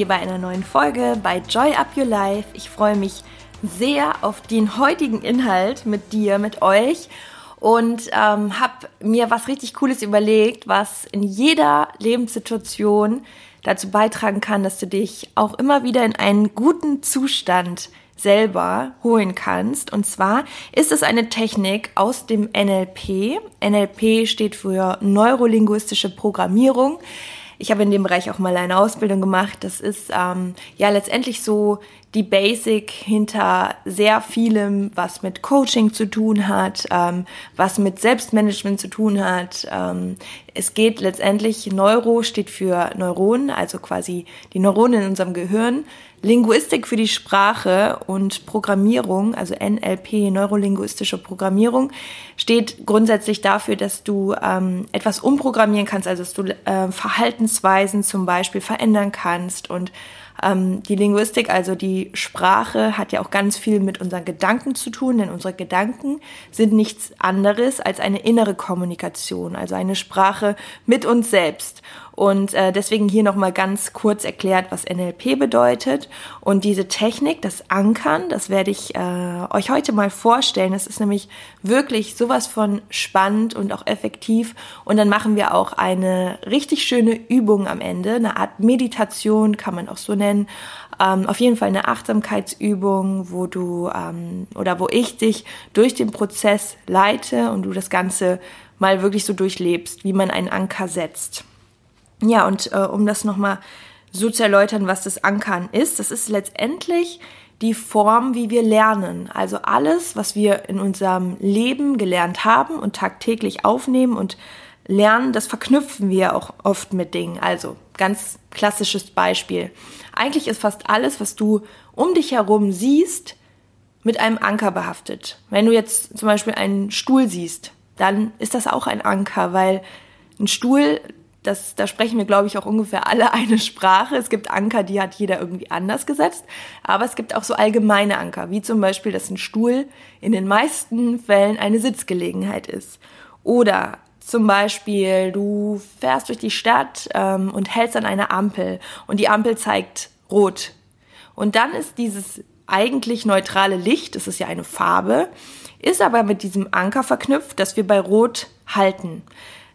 hier bei einer neuen Folge bei Joy Up Your Life. Ich freue mich sehr auf den heutigen Inhalt mit dir, mit euch und ähm, habe mir was richtig Cooles überlegt, was in jeder Lebenssituation dazu beitragen kann, dass du dich auch immer wieder in einen guten Zustand selber holen kannst. Und zwar ist es eine Technik aus dem NLP. NLP steht für neurolinguistische Programmierung. Ich habe in dem Bereich auch mal eine Ausbildung gemacht. Das ist ähm, ja letztendlich so die Basic hinter sehr vielem, was mit Coaching zu tun hat, ähm, was mit Selbstmanagement zu tun hat. Ähm, es geht letztendlich, Neuro steht für Neuronen, also quasi die Neuronen in unserem Gehirn. Linguistik für die Sprache und Programmierung, also NLP, neurolinguistische Programmierung, steht grundsätzlich dafür, dass du ähm, etwas umprogrammieren kannst, also dass du äh, Verhaltensweisen zum Beispiel verändern kannst und ähm, die Linguistik, also die Sprache, hat ja auch ganz viel mit unseren Gedanken zu tun, denn unsere Gedanken sind nichts anderes als eine innere Kommunikation, also eine Sprache mit uns selbst. Und äh, deswegen hier nochmal ganz kurz erklärt, was NLP bedeutet. Und diese Technik, das Ankern, das werde ich äh, euch heute mal vorstellen. Das ist nämlich wirklich sowas von spannend und auch effektiv. Und dann machen wir auch eine richtig schöne Übung am Ende, eine Art Meditation, kann man auch so nennen. Ähm, auf jeden Fall eine Achtsamkeitsübung, wo du ähm, oder wo ich dich durch den Prozess leite und du das Ganze mal wirklich so durchlebst, wie man einen Anker setzt. Ja, und äh, um das nochmal so zu erläutern, was das Ankern ist, das ist letztendlich die Form, wie wir lernen. Also alles, was wir in unserem Leben gelernt haben und tagtäglich aufnehmen und lernen, das verknüpfen wir auch oft mit Dingen. Also ganz klassisches Beispiel. Eigentlich ist fast alles, was du um dich herum siehst, mit einem Anker behaftet. Wenn du jetzt zum Beispiel einen Stuhl siehst, dann ist das auch ein Anker, weil ein Stuhl, das, da sprechen wir, glaube ich, auch ungefähr alle eine Sprache. Es gibt Anker, die hat jeder irgendwie anders gesetzt. Aber es gibt auch so allgemeine Anker, wie zum Beispiel, dass ein Stuhl in den meisten Fällen eine Sitzgelegenheit ist. Oder zum Beispiel, du fährst durch die Stadt ähm, und hältst an einer Ampel und die Ampel zeigt rot. Und dann ist dieses eigentlich neutrale Licht, das ist ja eine Farbe, ist aber mit diesem Anker verknüpft, dass wir bei Rot halten.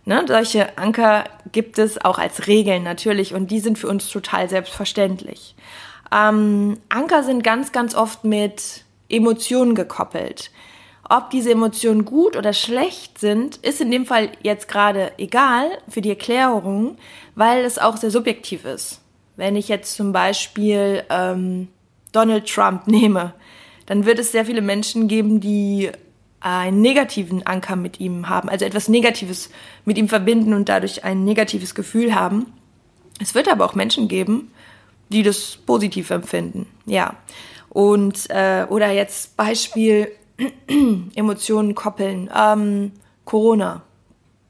Ne, solche Anker gibt es auch als Regeln natürlich und die sind für uns total selbstverständlich. Ähm, Anker sind ganz, ganz oft mit Emotionen gekoppelt. Ob diese Emotionen gut oder schlecht sind, ist in dem Fall jetzt gerade egal für die Erklärung, weil es auch sehr subjektiv ist. Wenn ich jetzt zum Beispiel ähm, Donald Trump nehme, dann wird es sehr viele Menschen geben, die einen negativen Anker mit ihm haben, also etwas Negatives mit ihm verbinden und dadurch ein negatives Gefühl haben. Es wird aber auch Menschen geben, die das positiv empfinden, ja. Und äh, oder jetzt Beispiel Emotionen koppeln, ähm, Corona.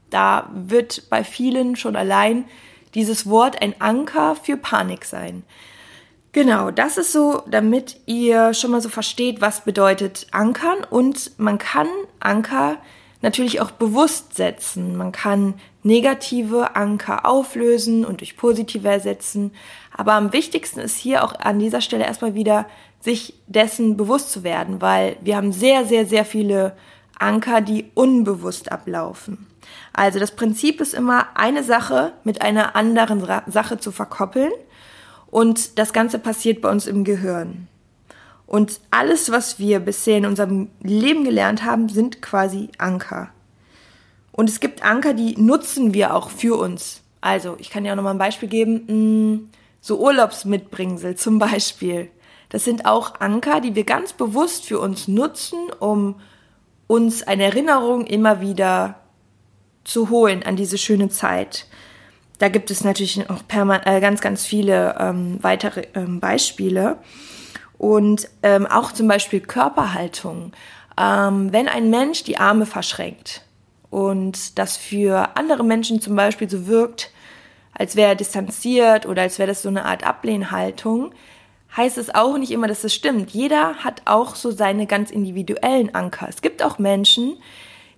Da wird bei vielen schon allein dieses Wort ein Anker für Panik sein. Genau, das ist so, damit ihr schon mal so versteht, was bedeutet Ankern. Und man kann Anker natürlich auch bewusst setzen. Man kann negative Anker auflösen und durch positive ersetzen. Aber am wichtigsten ist hier auch an dieser Stelle erstmal wieder, sich dessen bewusst zu werden, weil wir haben sehr, sehr, sehr viele Anker, die unbewusst ablaufen. Also das Prinzip ist immer, eine Sache mit einer anderen Sache zu verkoppeln und das Ganze passiert bei uns im Gehirn. Und alles, was wir bisher in unserem Leben gelernt haben, sind quasi Anker. Und es gibt Anker, die nutzen wir auch für uns. Also, ich kann ja auch nochmal ein Beispiel geben. Mm, so Urlaubsmitbringsel zum Beispiel. Das sind auch Anker, die wir ganz bewusst für uns nutzen, um uns eine Erinnerung immer wieder zu holen an diese schöne Zeit. Da gibt es natürlich noch äh, ganz, ganz viele ähm, weitere ähm, Beispiele. Und ähm, auch zum Beispiel Körperhaltung. Ähm, wenn ein Mensch die Arme verschränkt und das für andere Menschen zum Beispiel so wirkt, als wäre er distanziert oder als wäre das so eine Art Ablehnhaltung, heißt es auch nicht immer, dass es stimmt. Jeder hat auch so seine ganz individuellen Anker. Es gibt auch Menschen,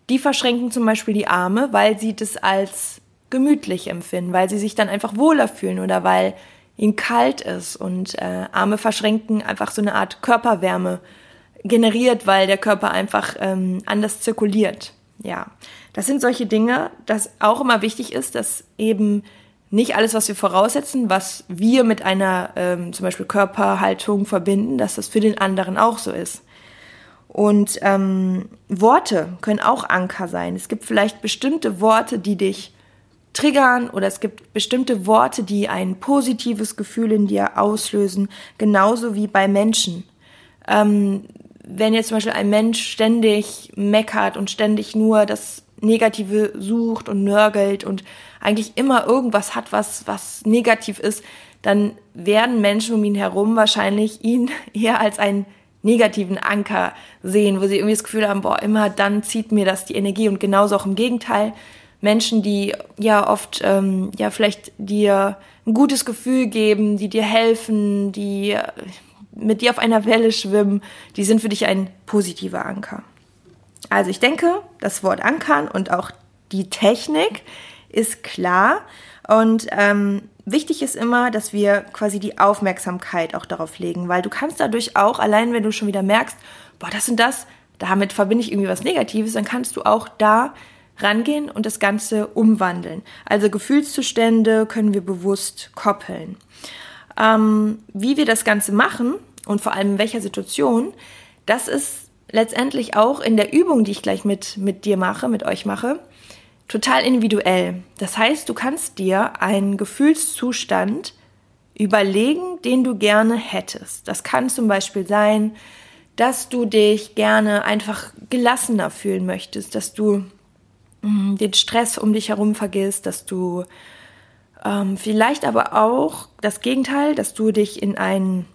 die verschränken zum Beispiel die Arme, weil sie das als gemütlich empfinden, weil sie sich dann einfach wohler fühlen oder weil ihnen kalt ist und äh, Arme verschränken einfach so eine Art Körperwärme generiert, weil der Körper einfach ähm, anders zirkuliert. Ja, das sind solche Dinge, dass auch immer wichtig ist, dass eben nicht alles, was wir voraussetzen, was wir mit einer ähm, zum Beispiel Körperhaltung verbinden, dass das für den anderen auch so ist. Und ähm, Worte können auch Anker sein. Es gibt vielleicht bestimmte Worte, die dich triggern oder es gibt bestimmte Worte, die ein positives Gefühl in dir auslösen, genauso wie bei Menschen. Ähm, wenn jetzt zum Beispiel ein Mensch ständig meckert und ständig nur das Negative sucht und nörgelt und eigentlich immer irgendwas hat, was, was negativ ist, dann werden Menschen um ihn herum wahrscheinlich ihn eher als einen negativen Anker sehen, wo sie irgendwie das Gefühl haben, boah, immer dann zieht mir das die Energie und genauso auch im Gegenteil. Menschen, die ja oft ähm, ja vielleicht dir ein gutes Gefühl geben, die dir helfen, die mit dir auf einer Welle schwimmen, die sind für dich ein positiver Anker. Also ich denke, das Wort Ankern und auch die Technik ist klar. Und ähm, wichtig ist immer, dass wir quasi die Aufmerksamkeit auch darauf legen, weil du kannst dadurch auch, allein wenn du schon wieder merkst, boah, das und das, damit verbinde ich irgendwie was Negatives, dann kannst du auch da rangehen und das Ganze umwandeln. Also Gefühlszustände können wir bewusst koppeln. Ähm, wie wir das Ganze machen und vor allem in welcher Situation, das ist letztendlich auch in der Übung, die ich gleich mit, mit dir mache, mit euch mache, total individuell. Das heißt, du kannst dir einen Gefühlszustand überlegen, den du gerne hättest. Das kann zum Beispiel sein, dass du dich gerne einfach gelassener fühlen möchtest, dass du den Stress um dich herum vergisst, dass du ähm, vielleicht aber auch das Gegenteil, dass du dich in einen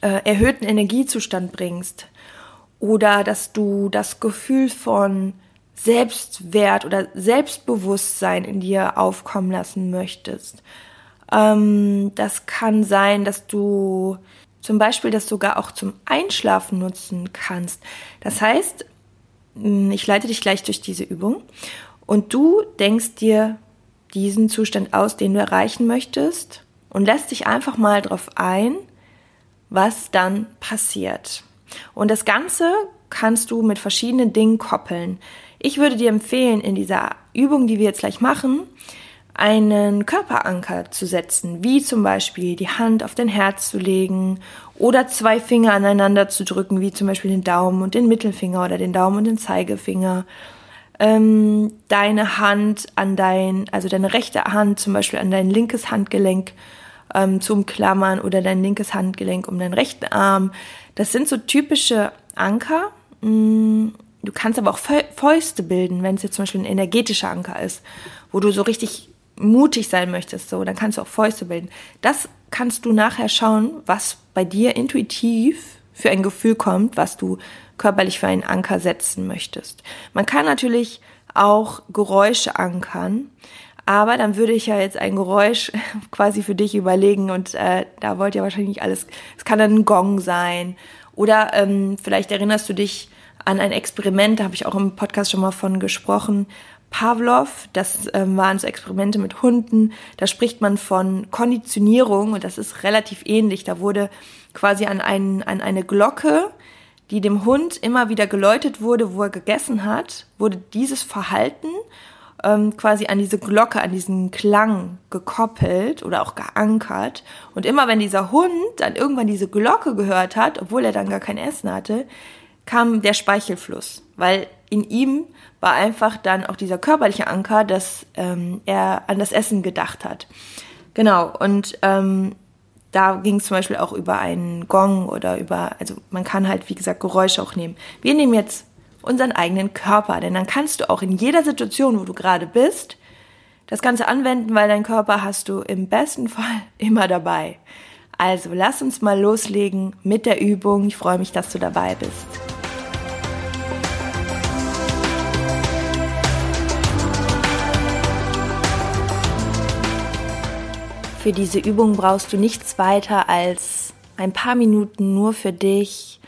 äh, erhöhten Energiezustand bringst oder dass du das Gefühl von Selbstwert oder Selbstbewusstsein in dir aufkommen lassen möchtest. Ähm, das kann sein, dass du zum Beispiel das sogar auch zum Einschlafen nutzen kannst. Das heißt, ich leite dich gleich durch diese Übung und du denkst dir diesen Zustand aus, den du erreichen möchtest und lässt dich einfach mal darauf ein, was dann passiert. Und das Ganze kannst du mit verschiedenen Dingen koppeln. Ich würde dir empfehlen, in dieser Übung, die wir jetzt gleich machen, einen Körperanker zu setzen, wie zum Beispiel die Hand auf dein Herz zu legen oder zwei Finger aneinander zu drücken, wie zum Beispiel den Daumen und den Mittelfinger oder den Daumen und den Zeigefinger. Ähm, deine Hand an dein, also deine rechte Hand zum Beispiel an dein linkes Handgelenk ähm, zum Klammern oder dein linkes Handgelenk um deinen rechten Arm. Das sind so typische Anker. Mm, du kannst aber auch Fäuste bilden, wenn es jetzt zum Beispiel ein energetischer Anker ist, wo du so richtig mutig sein möchtest, so, dann kannst du auch Fäuste bilden. Das kannst du nachher schauen, was bei dir intuitiv für ein Gefühl kommt, was du körperlich für einen Anker setzen möchtest. Man kann natürlich auch Geräusche ankern. Aber dann würde ich ja jetzt ein Geräusch quasi für dich überlegen und äh, da wollt ihr wahrscheinlich alles. Es kann dann ein Gong sein oder ähm, vielleicht erinnerst du dich an ein Experiment, da habe ich auch im Podcast schon mal von gesprochen. Pavlov, das ähm, waren so Experimente mit Hunden. Da spricht man von Konditionierung und das ist relativ ähnlich. Da wurde quasi an, ein, an eine Glocke, die dem Hund immer wieder geläutet wurde, wo er gegessen hat, wurde dieses Verhalten ähm, quasi an diese Glocke, an diesen Klang gekoppelt oder auch geankert. Und immer wenn dieser Hund dann irgendwann diese Glocke gehört hat, obwohl er dann gar kein Essen hatte, kam der Speichelfluss, weil in ihm war einfach dann auch dieser körperliche Anker, dass ähm, er an das Essen gedacht hat. Genau, und ähm, da ging es zum Beispiel auch über einen Gong oder über, also man kann halt, wie gesagt, Geräusche auch nehmen. Wir nehmen jetzt unseren eigenen Körper. Denn dann kannst du auch in jeder Situation, wo du gerade bist, das Ganze anwenden, weil dein Körper hast du im besten Fall immer dabei. Also lass uns mal loslegen mit der Übung. Ich freue mich, dass du dabei bist. Für diese Übung brauchst du nichts weiter als ein paar Minuten nur für dich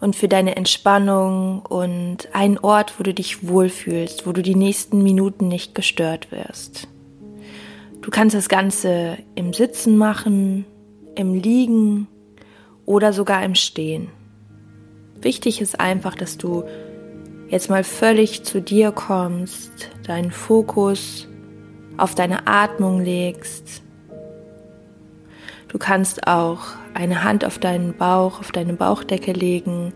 und für deine Entspannung und einen Ort, wo du dich wohlfühlst, wo du die nächsten Minuten nicht gestört wirst. Du kannst das Ganze im Sitzen machen, im Liegen oder sogar im Stehen. Wichtig ist einfach, dass du jetzt mal völlig zu dir kommst, deinen Fokus auf deine Atmung legst. Du kannst auch eine Hand auf deinen Bauch, auf deine Bauchdecke legen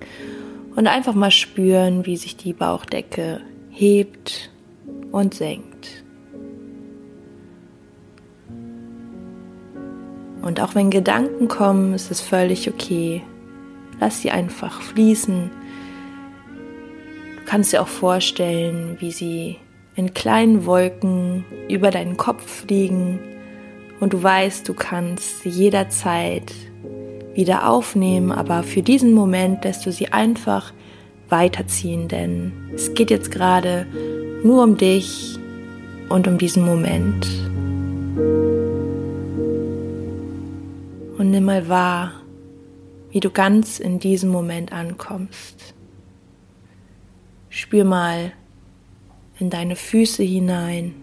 und einfach mal spüren, wie sich die Bauchdecke hebt und senkt. Und auch wenn Gedanken kommen, ist es völlig okay. Lass sie einfach fließen. Du kannst dir auch vorstellen, wie sie in kleinen Wolken über deinen Kopf fliegen und du weißt, du kannst sie jederzeit wieder aufnehmen, aber für diesen Moment lässt du sie einfach weiterziehen, denn es geht jetzt gerade nur um dich und um diesen Moment. Und nimm mal wahr, wie du ganz in diesem Moment ankommst. Spür mal in deine Füße hinein,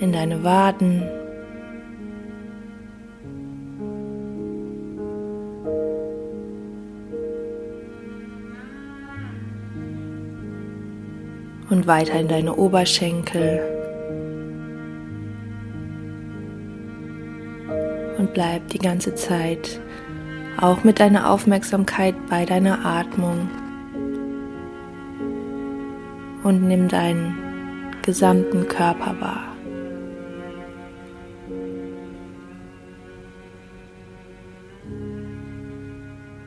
in deine Waden, und weiter in deine Oberschenkel. und bleib die ganze Zeit auch mit deiner Aufmerksamkeit bei deiner Atmung und nimm deinen gesamten Körper wahr.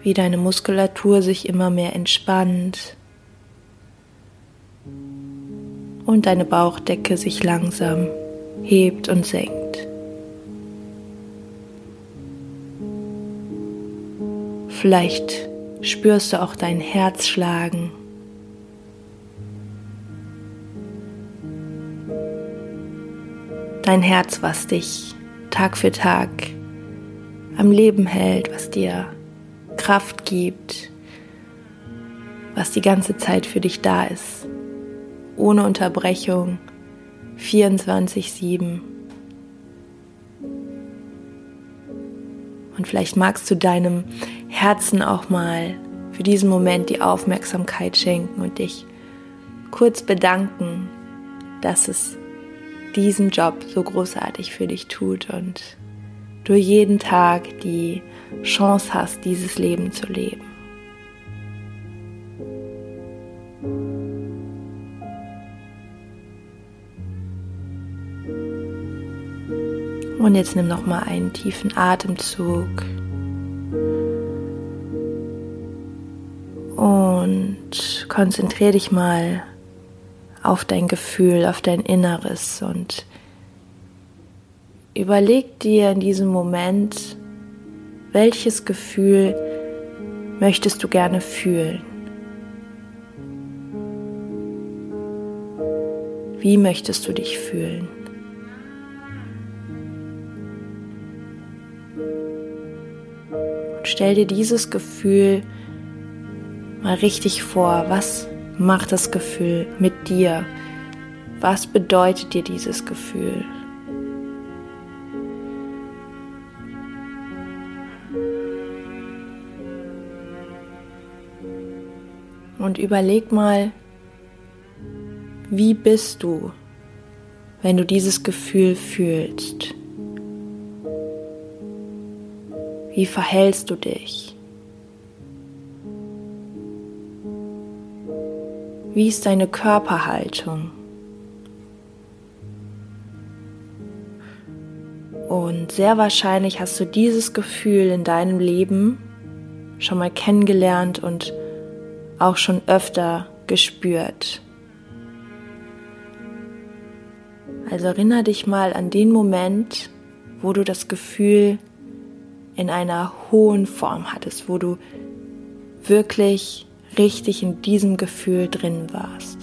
Wie deine Muskulatur sich immer mehr entspannt und deine Bauchdecke sich langsam hebt und senkt. Vielleicht spürst du auch dein Herz schlagen. Dein Herz, was dich Tag für Tag am Leben hält, was dir Kraft gibt, was die ganze Zeit für dich da ist, ohne Unterbrechung, 24-7. Und vielleicht magst du deinem Herzen auch mal für diesen Moment die Aufmerksamkeit schenken und dich kurz bedanken, dass es diesen Job so großartig für dich tut und du jeden Tag die Chance hast, dieses Leben zu leben. Und jetzt nimm noch mal einen tiefen Atemzug. und konzentriere dich mal auf dein Gefühl, auf dein Inneres und überleg dir in diesem Moment, welches Gefühl möchtest du gerne fühlen? Wie möchtest du dich fühlen? Und stell dir dieses Gefühl mal richtig vor, was macht das Gefühl mit dir? Was bedeutet dir dieses Gefühl? Und überleg mal, wie bist du, wenn du dieses Gefühl fühlst? Wie verhältst du dich? Wie ist deine Körperhaltung? Und sehr wahrscheinlich hast du dieses Gefühl in deinem Leben schon mal kennengelernt und auch schon öfter gespürt. Also erinnere dich mal an den Moment, wo du das Gefühl in einer hohen Form hattest, wo du wirklich richtig in diesem Gefühl drin warst.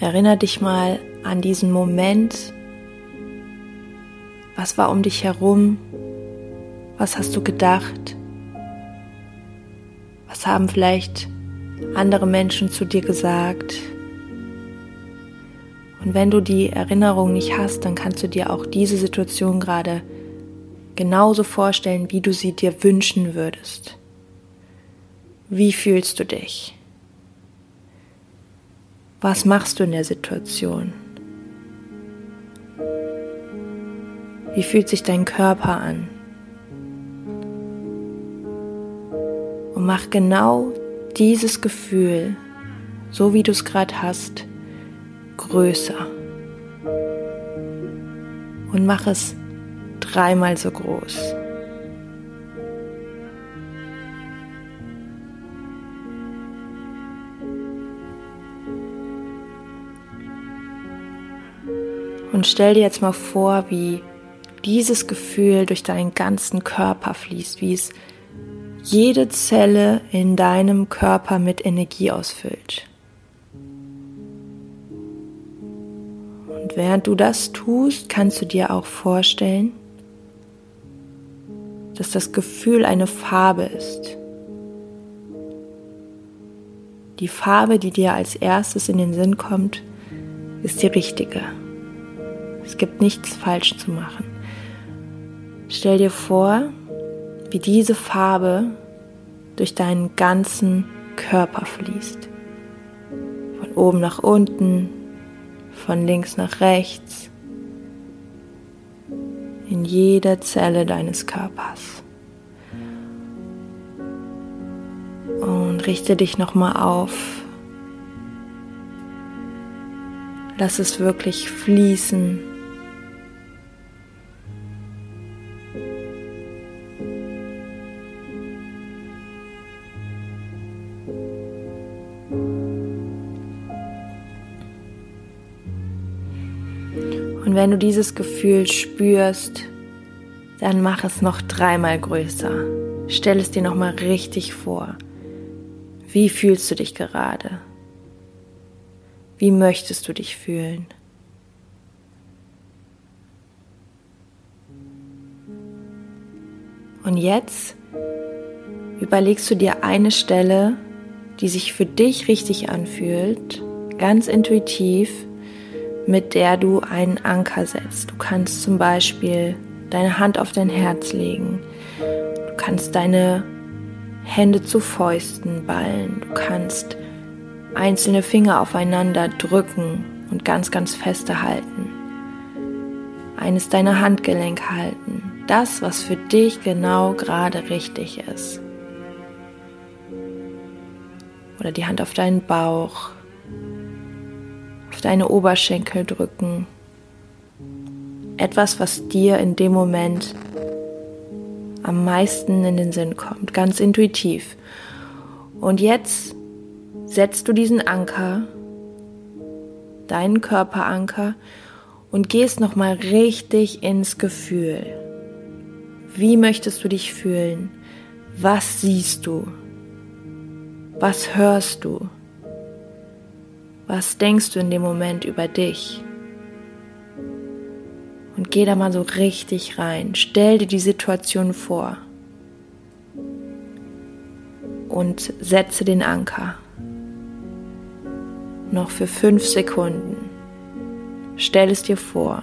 Erinner dich mal an diesen Moment. Was war um dich herum? Was hast du gedacht? Was haben vielleicht andere Menschen zu dir gesagt? Und wenn du die Erinnerung nicht hast, dann kannst du dir auch diese Situation gerade genauso vorstellen, wie du sie dir wünschen würdest. Wie fühlst du dich? Was machst du in der Situation? Wie fühlt sich dein Körper an? Und mach genau dieses Gefühl, so wie du es gerade hast, größer. Und mach es dreimal so groß. Und stell dir jetzt mal vor, wie dieses Gefühl durch deinen ganzen Körper fließt, wie es jede Zelle in deinem Körper mit Energie ausfüllt. Und während du das tust, kannst du dir auch vorstellen, dass das Gefühl eine Farbe ist. Die Farbe, die dir als erstes in den Sinn kommt, ist die richtige. Es gibt nichts falsch zu machen. Stell dir vor, wie diese Farbe durch deinen ganzen Körper fließt. Von oben nach unten, von links nach rechts, in jeder Zelle deines Körpers. Und richte dich nochmal auf. Lass es wirklich fließen wenn du dieses Gefühl spürst, dann mach es noch dreimal größer. Stell es dir nochmal richtig vor. Wie fühlst du dich gerade? Wie möchtest du dich fühlen? Und jetzt überlegst du dir eine Stelle, die sich für dich richtig anfühlt, ganz intuitiv, mit der du einen Anker setzt. Du kannst zum Beispiel deine Hand auf dein Herz legen. Du kannst deine Hände zu Fäusten ballen. Du kannst einzelne Finger aufeinander drücken und ganz, ganz feste halten. Eines deiner Handgelenk halten. Das, was für dich genau gerade richtig ist. Oder die Hand auf deinen Bauch deine Oberschenkel drücken. Etwas, was dir in dem Moment am meisten in den Sinn kommt, ganz intuitiv. Und jetzt setzt du diesen Anker, deinen Körperanker und gehst noch mal richtig ins Gefühl. Wie möchtest du dich fühlen? Was siehst du? Was hörst du? Was denkst du in dem Moment über dich? Und geh da mal so richtig rein. Stell dir die Situation vor. Und setze den Anker. Noch für fünf Sekunden. Stell es dir vor.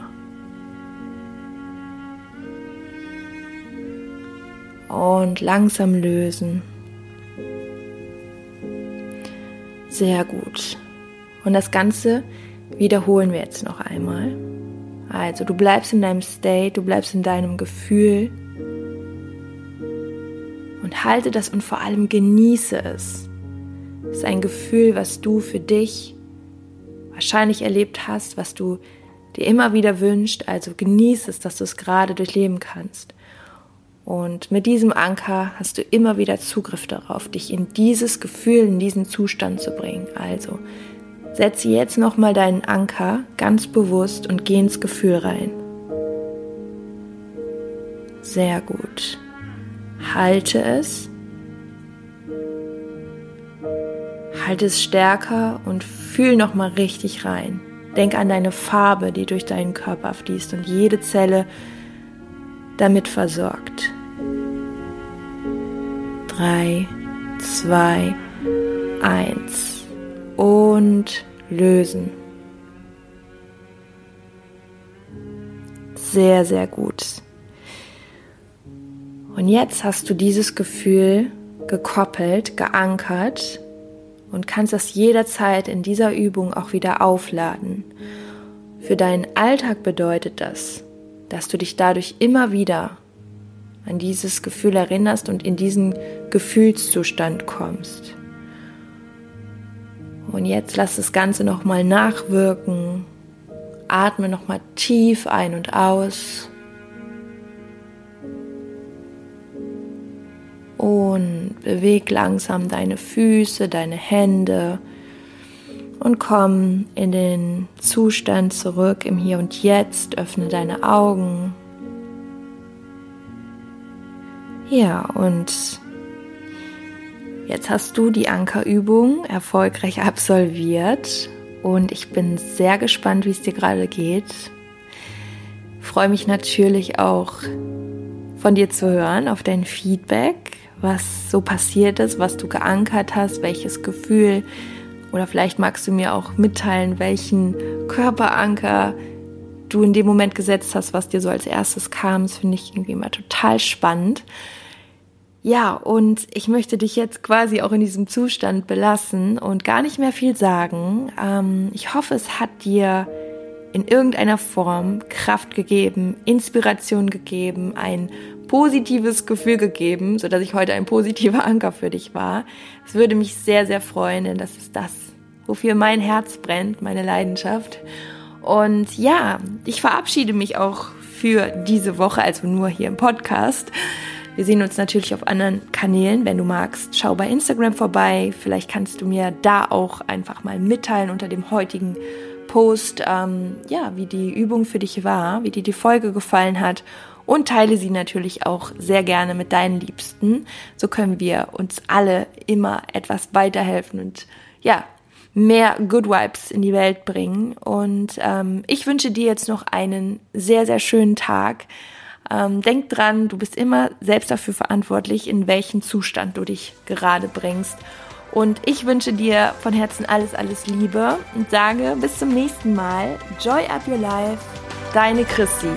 Und langsam lösen. Sehr gut. Und das Ganze wiederholen wir jetzt noch einmal. Also du bleibst in deinem State, du bleibst in deinem Gefühl und halte das und vor allem genieße es. Es ist ein Gefühl, was du für dich wahrscheinlich erlebt hast, was du dir immer wieder wünscht. Also genieße es, dass du es gerade durchleben kannst. Und mit diesem Anker hast du immer wieder Zugriff darauf, dich in dieses Gefühl, in diesen Zustand zu bringen. Also setze jetzt nochmal deinen Anker ganz bewusst und geh ins Gefühl rein. Sehr gut. Halte es. Halte es stärker und fühl nochmal richtig rein. Denk an deine Farbe, die durch deinen Körper fließt und jede Zelle damit versorgt. Drei, zwei, eins und lösen. Sehr, sehr gut. Und jetzt hast du dieses Gefühl gekoppelt, geankert und kannst das jederzeit in dieser Übung auch wieder aufladen. Für deinen Alltag bedeutet das, dass du dich dadurch immer wieder an dieses Gefühl erinnerst und in diesen Gefühlszustand kommst. Und jetzt lass das Ganze nochmal nachwirken. Atme nochmal tief ein und aus. Und beweg langsam deine Füße, deine Hände und komm in den Zustand zurück im Hier und Jetzt. Öffne deine Augen. Ja, und jetzt hast du die Ankerübung erfolgreich absolviert und ich bin sehr gespannt, wie es dir gerade geht. freue mich natürlich auch von dir zu hören, auf dein Feedback, was so passiert ist, was du geankert hast, welches Gefühl oder vielleicht magst du mir auch mitteilen, welchen Körperanker du in dem Moment gesetzt hast, was dir so als erstes kam. Das finde ich irgendwie immer total spannend. Ja, und ich möchte dich jetzt quasi auch in diesem Zustand belassen und gar nicht mehr viel sagen. Ähm, ich hoffe, es hat dir in irgendeiner Form Kraft gegeben, Inspiration gegeben, ein positives Gefühl gegeben, so dass ich heute ein positiver Anker für dich war. Es würde mich sehr, sehr freuen, denn das ist das, wofür mein Herz brennt, meine Leidenschaft. Und ja, ich verabschiede mich auch für diese Woche, also nur hier im Podcast. Wir sehen uns natürlich auf anderen Kanälen, wenn du magst. Schau bei Instagram vorbei. Vielleicht kannst du mir da auch einfach mal mitteilen unter dem heutigen Post, ähm, ja, wie die Übung für dich war, wie dir die Folge gefallen hat und teile sie natürlich auch sehr gerne mit deinen Liebsten. So können wir uns alle immer etwas weiterhelfen und ja, mehr Good Vibes in die Welt bringen. Und ähm, ich wünsche dir jetzt noch einen sehr, sehr schönen Tag. Ähm, denk dran, du bist immer selbst dafür verantwortlich, in welchen Zustand du dich gerade bringst. Und ich wünsche dir von Herzen alles, alles Liebe und sage bis zum nächsten Mal. Joy up your life, deine Christi.